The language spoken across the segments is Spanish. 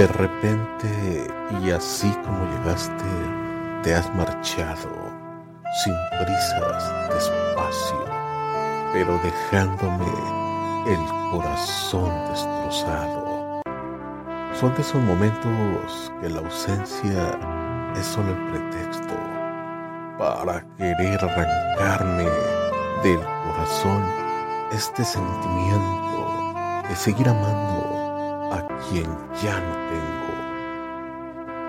De repente, y así como llegaste, te has marchado, sin prisas, despacio, pero dejándome el corazón destrozado. Son de esos momentos que la ausencia es solo el pretexto para querer arrancarme del corazón este sentimiento de seguir amando a quien ya no tengo.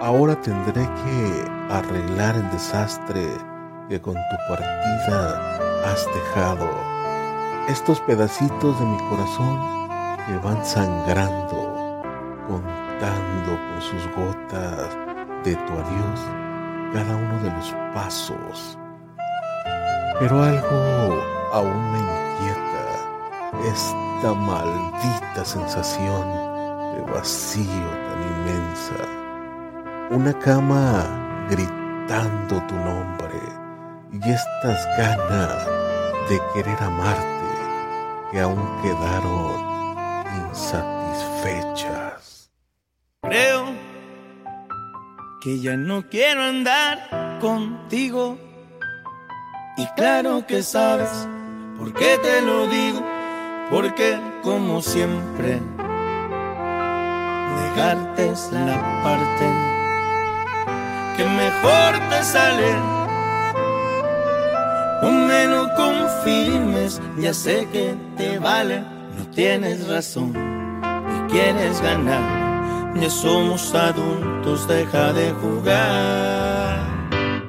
Ahora tendré que arreglar el desastre que con tu partida has dejado. Estos pedacitos de mi corazón que van sangrando, contando con sus gotas de tu adiós cada uno de los pasos. Pero algo aún me inquieta, esta maldita sensación vacío tan inmensa. Una cama gritando tu nombre y estas ganas de querer amarte que aún quedaron insatisfechas. Creo que ya no quiero andar contigo. Y claro que sabes por qué te lo digo, porque como siempre, dejarte es la parte que mejor te sale. No me lo confirmes, ya sé que te vale, no tienes razón y quieres ganar ya somos adultos, deja de jugar.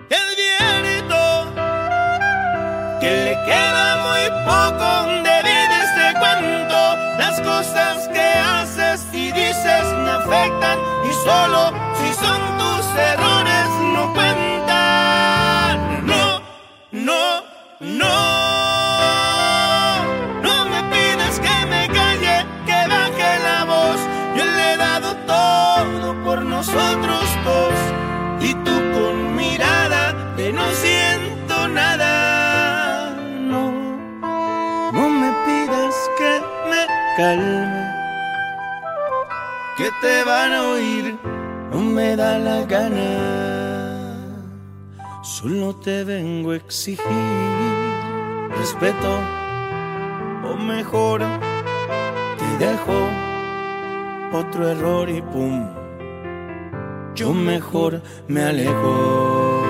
El viento que le queda muy poco solo si son tus errores no cuentan. No, no, no. nosotros dos y tú con mirada de no siento nada. No, no me pidas que me calme, que te van a oír, no me da la gana. Solo te vengo a exigir respeto, o mejor, te dejo otro error y pum yo mejor me alejo.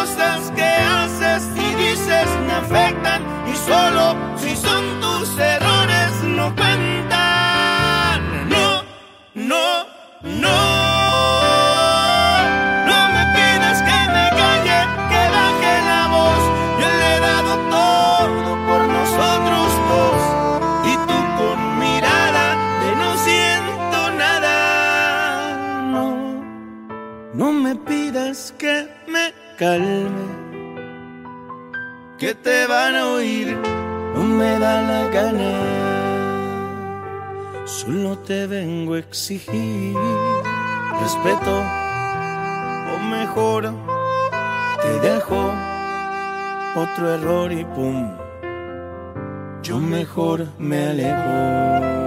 Cosas que haces y dices me afectan y solo si son tus errores no cuentan. No, no, no. No me pidas que me calme. Que te van a oír, no me da la gana. Solo te vengo a exigir respeto, o mejor, te dejo otro error y pum, yo mejor me alejo.